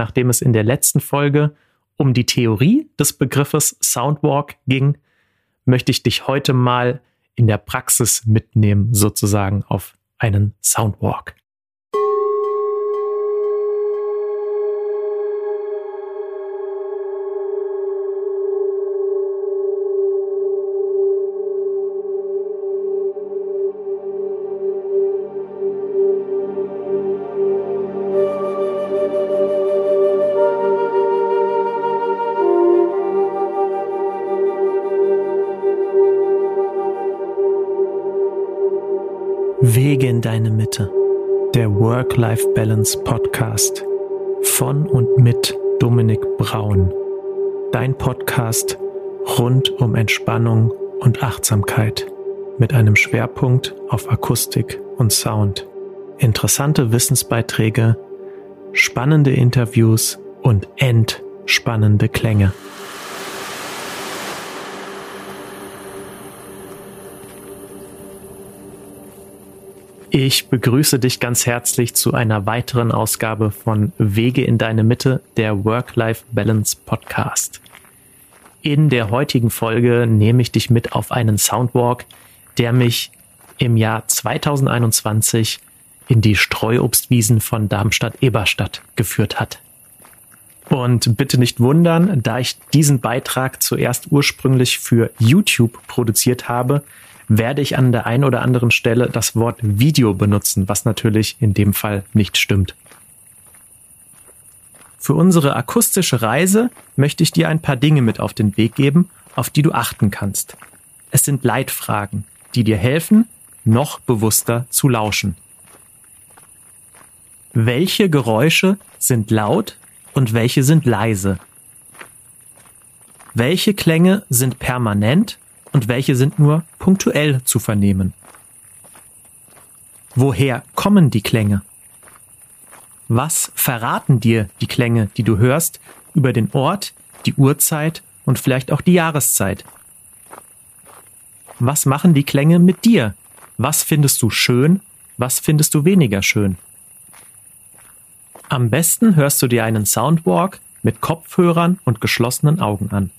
nachdem es in der letzten Folge um die Theorie des Begriffes Soundwalk ging, möchte ich dich heute mal in der Praxis mitnehmen, sozusagen auf einen Soundwalk. Work-Life-Balance Podcast von und mit Dominik Braun. Dein Podcast rund um Entspannung und Achtsamkeit mit einem Schwerpunkt auf Akustik und Sound. Interessante Wissensbeiträge, spannende Interviews und entspannende Klänge. Ich begrüße dich ganz herzlich zu einer weiteren Ausgabe von Wege in deine Mitte, der Work-Life-Balance Podcast. In der heutigen Folge nehme ich dich mit auf einen Soundwalk, der mich im Jahr 2021 in die Streuobstwiesen von Darmstadt-Eberstadt geführt hat. Und bitte nicht wundern, da ich diesen Beitrag zuerst ursprünglich für YouTube produziert habe, werde ich an der einen oder anderen Stelle das Wort Video benutzen, was natürlich in dem Fall nicht stimmt. Für unsere akustische Reise möchte ich dir ein paar Dinge mit auf den Weg geben, auf die du achten kannst. Es sind Leitfragen, die dir helfen, noch bewusster zu lauschen. Welche Geräusche sind laut und welche sind leise? Welche Klänge sind permanent und welche sind nur punktuell zu vernehmen. Woher kommen die Klänge? Was verraten dir die Klänge, die du hörst, über den Ort, die Uhrzeit und vielleicht auch die Jahreszeit? Was machen die Klänge mit dir? Was findest du schön? Was findest du weniger schön? Am besten hörst du dir einen Soundwalk mit Kopfhörern und geschlossenen Augen an.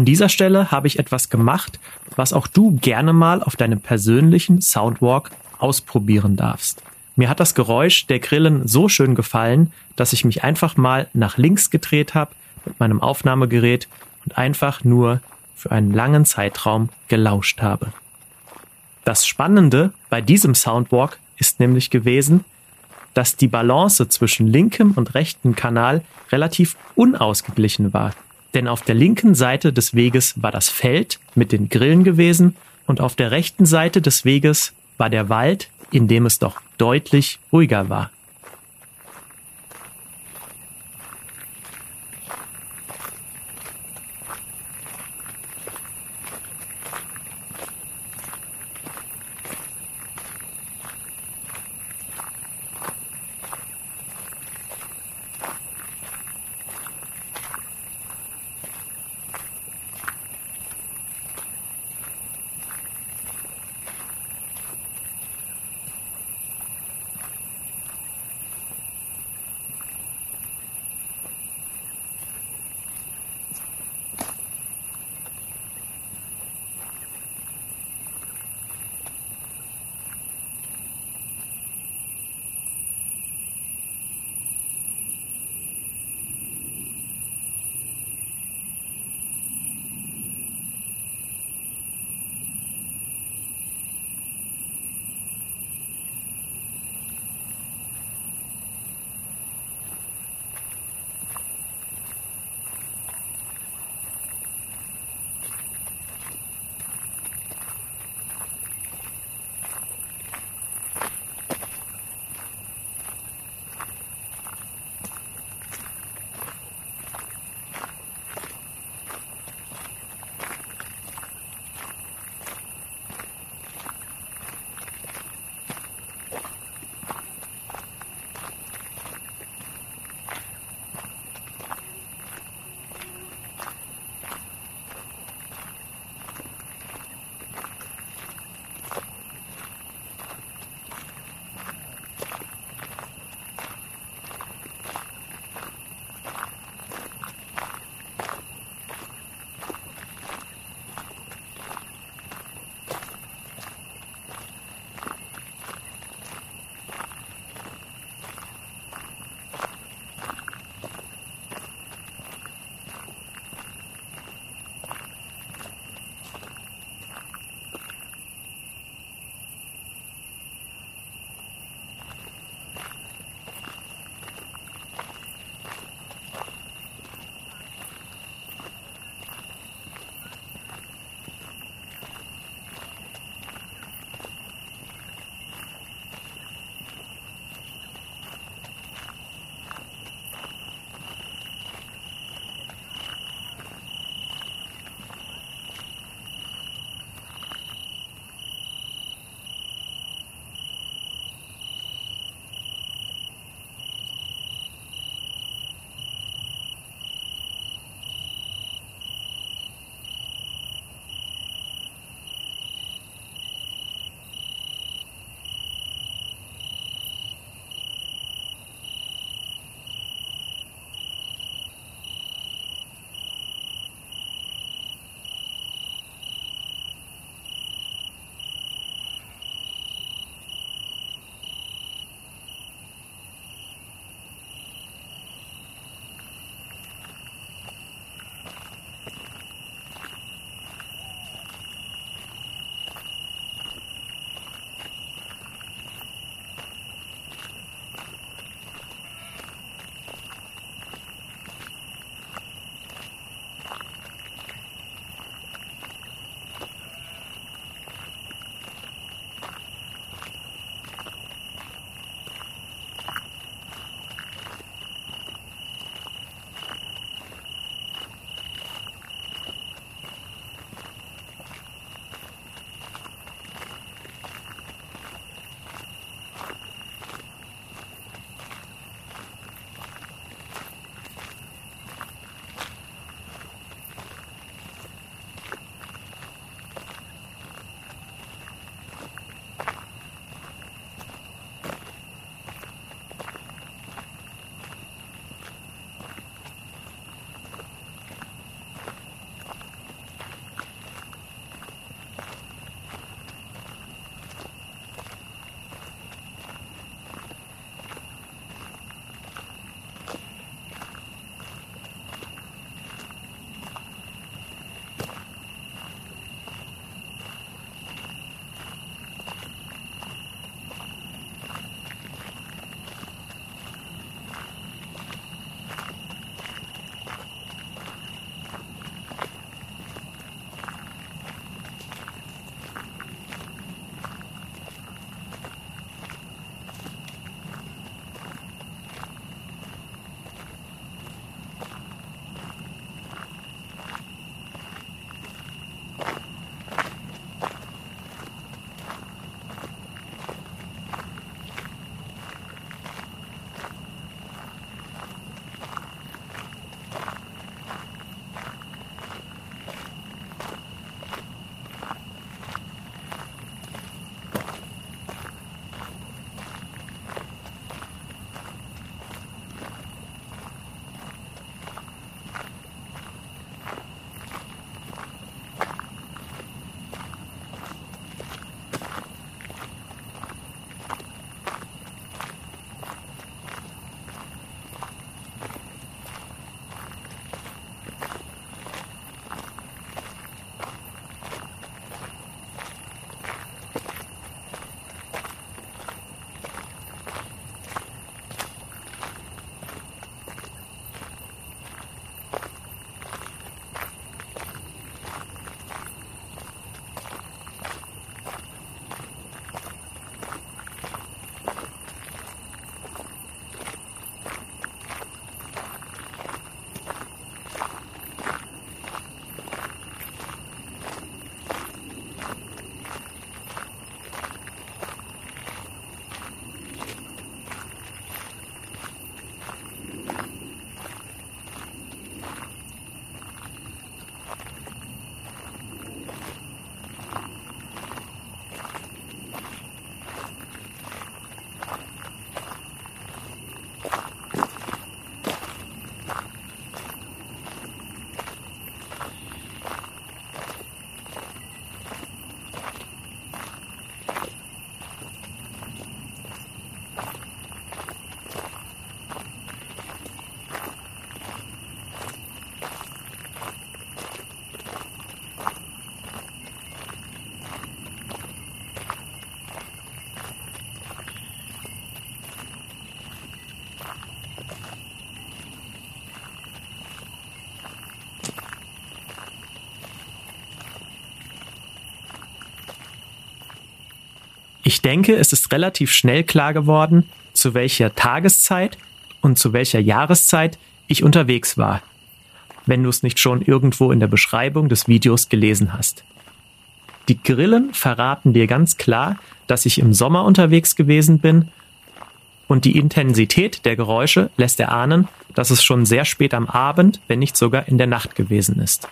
An dieser Stelle habe ich etwas gemacht, was auch du gerne mal auf deinem persönlichen Soundwalk ausprobieren darfst. Mir hat das Geräusch der Grillen so schön gefallen, dass ich mich einfach mal nach links gedreht habe mit meinem Aufnahmegerät und einfach nur für einen langen Zeitraum gelauscht habe. Das Spannende bei diesem Soundwalk ist nämlich gewesen, dass die Balance zwischen linkem und rechtem Kanal relativ unausgeglichen war. Denn auf der linken Seite des Weges war das Feld mit den Grillen gewesen und auf der rechten Seite des Weges war der Wald, in dem es doch deutlich ruhiger war. Ich denke, es ist relativ schnell klar geworden, zu welcher Tageszeit und zu welcher Jahreszeit ich unterwegs war, wenn du es nicht schon irgendwo in der Beschreibung des Videos gelesen hast. Die Grillen verraten dir ganz klar, dass ich im Sommer unterwegs gewesen bin und die Intensität der Geräusche lässt erahnen, dass es schon sehr spät am Abend, wenn nicht sogar in der Nacht gewesen ist.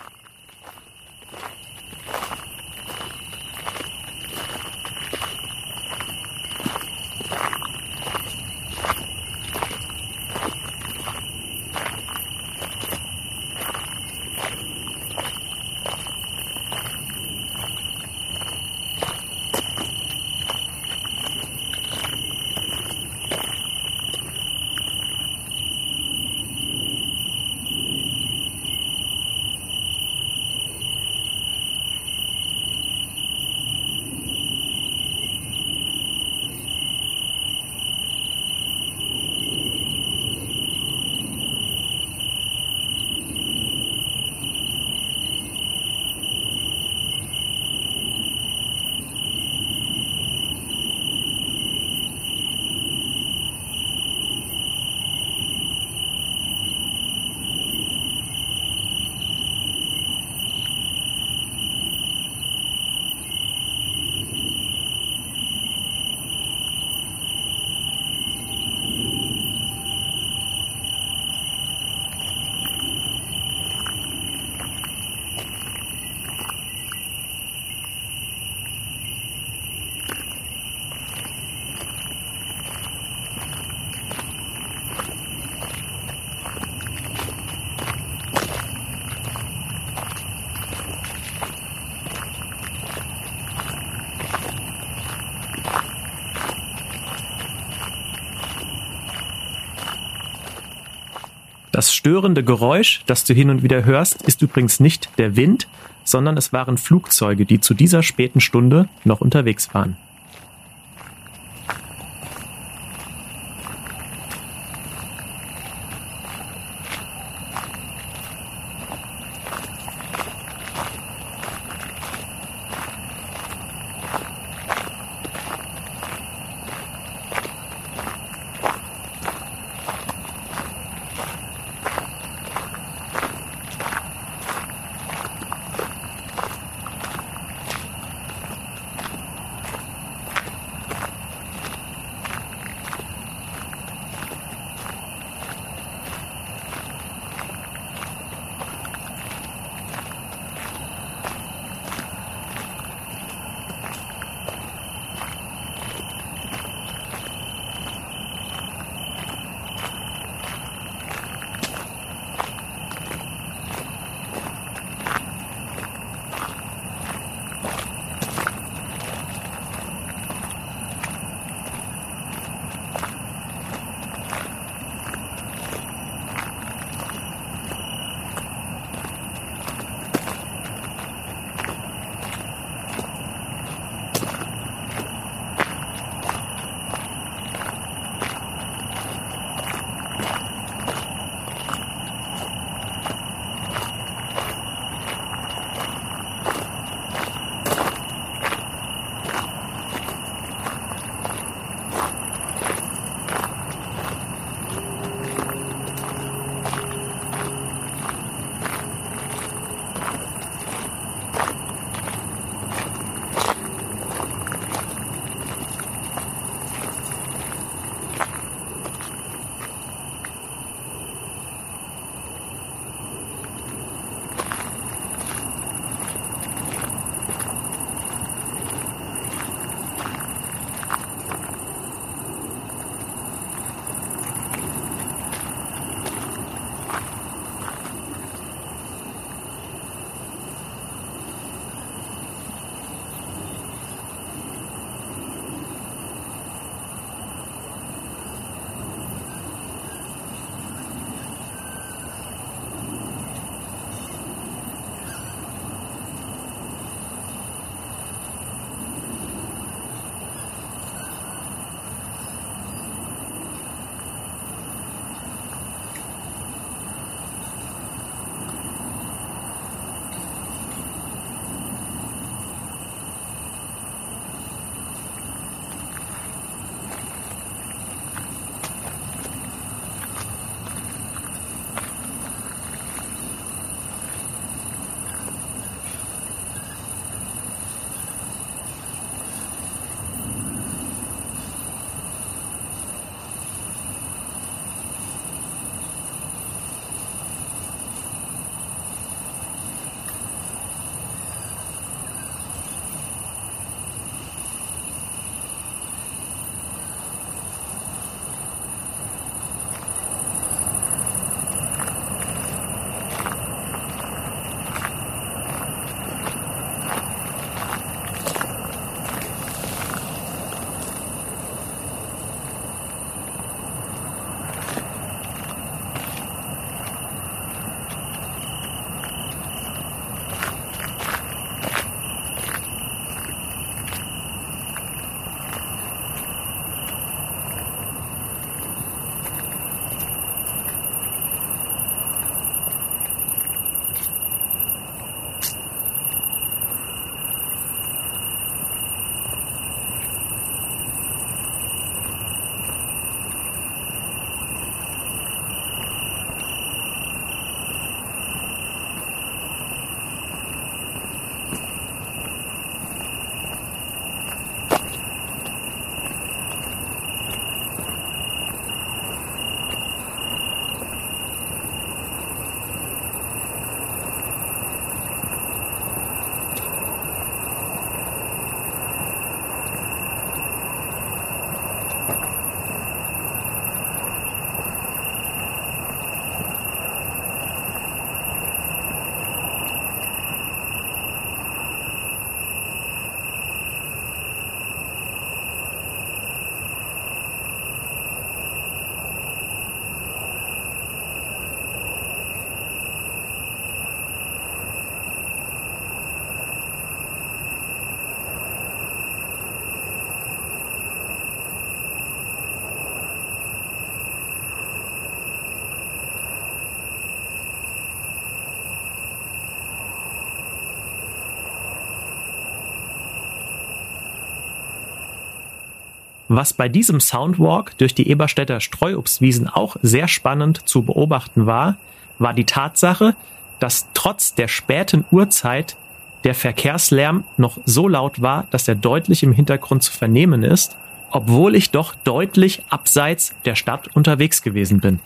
Das störende Geräusch, das du hin und wieder hörst, ist übrigens nicht der Wind, sondern es waren Flugzeuge, die zu dieser späten Stunde noch unterwegs waren. Was bei diesem Soundwalk durch die Eberstädter Streuobstwiesen auch sehr spannend zu beobachten war, war die Tatsache, dass trotz der späten Uhrzeit der Verkehrslärm noch so laut war, dass er deutlich im Hintergrund zu vernehmen ist, obwohl ich doch deutlich abseits der Stadt unterwegs gewesen bin.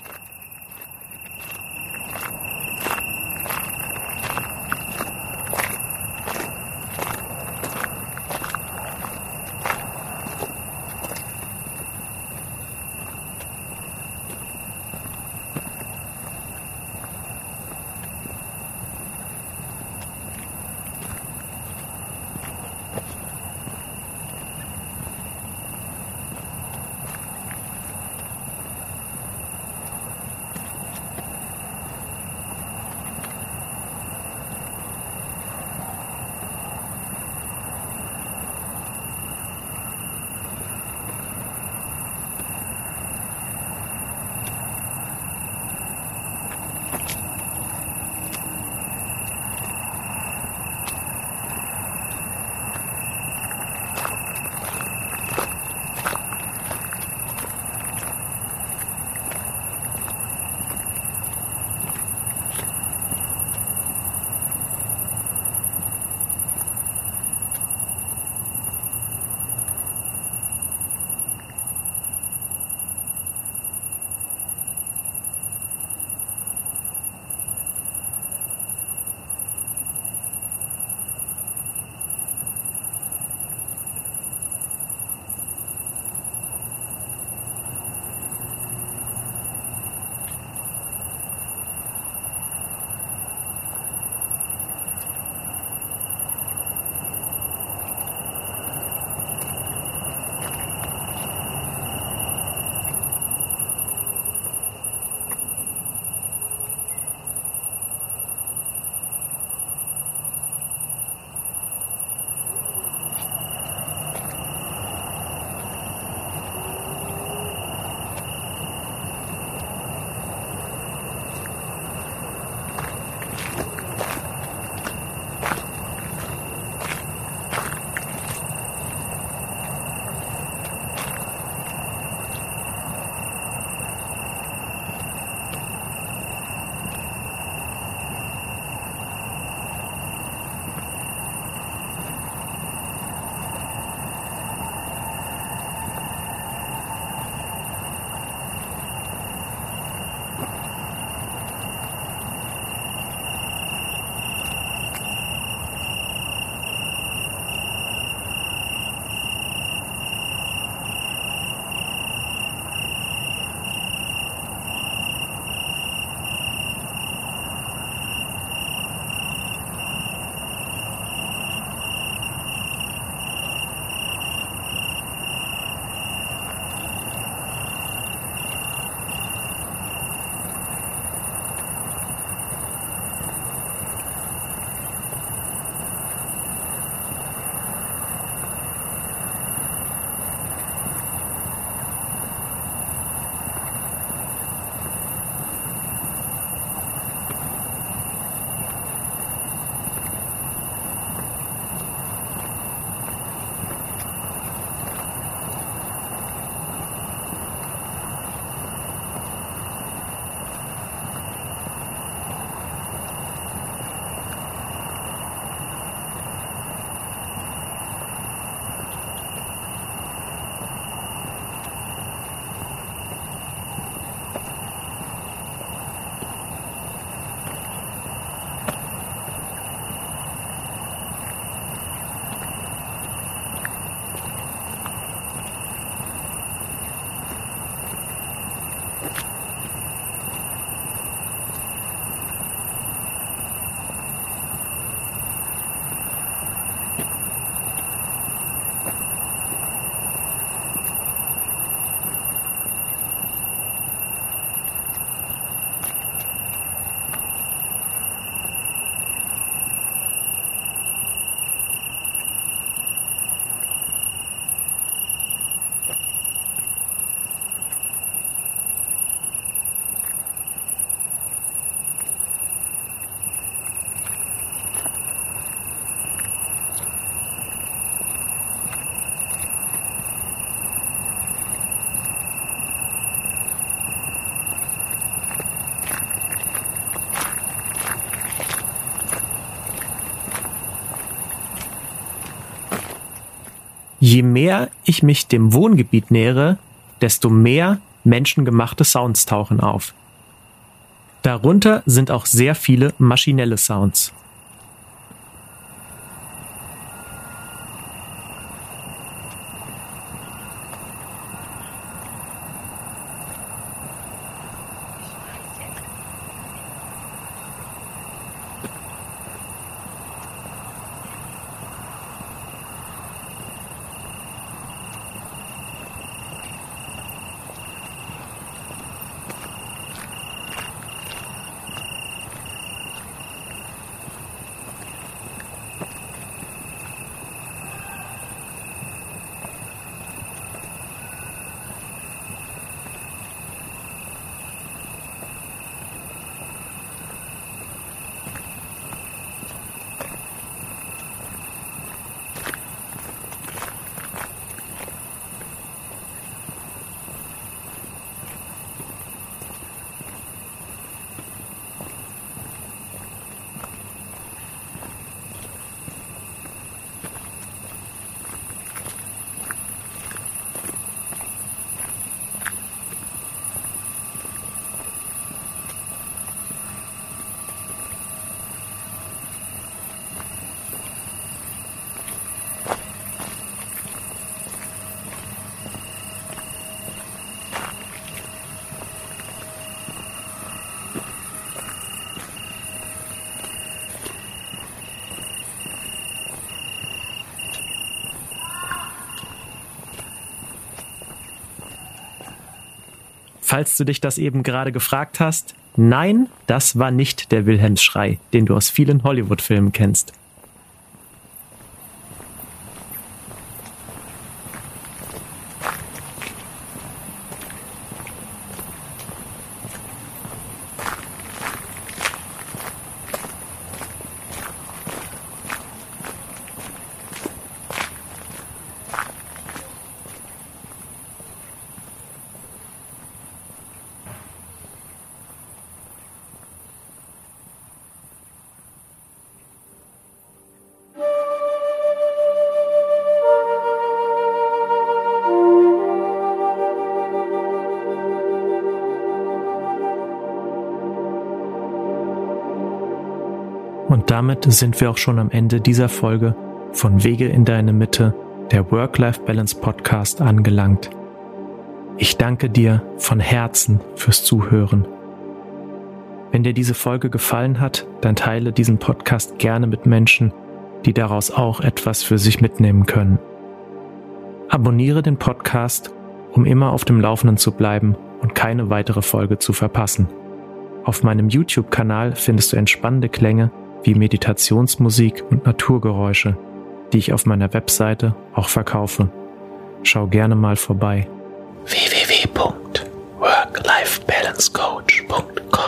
Je mehr ich mich dem Wohngebiet nähere, desto mehr menschengemachte Sounds tauchen auf. Darunter sind auch sehr viele maschinelle Sounds. Falls du dich das eben gerade gefragt hast, nein, das war nicht der Wilhelmsschrei, den du aus vielen Hollywood-Filmen kennst. Damit sind wir auch schon am Ende dieser Folge von Wege in deine Mitte, der Work-Life-Balance Podcast angelangt. Ich danke dir von Herzen fürs Zuhören. Wenn dir diese Folge gefallen hat, dann teile diesen Podcast gerne mit Menschen, die daraus auch etwas für sich mitnehmen können. Abonniere den Podcast, um immer auf dem Laufenden zu bleiben und keine weitere Folge zu verpassen. Auf meinem YouTube-Kanal findest du entspannende Klänge wie Meditationsmusik und Naturgeräusche, die ich auf meiner Webseite auch verkaufe. Schau gerne mal vorbei. www.work-life-balance-coach.com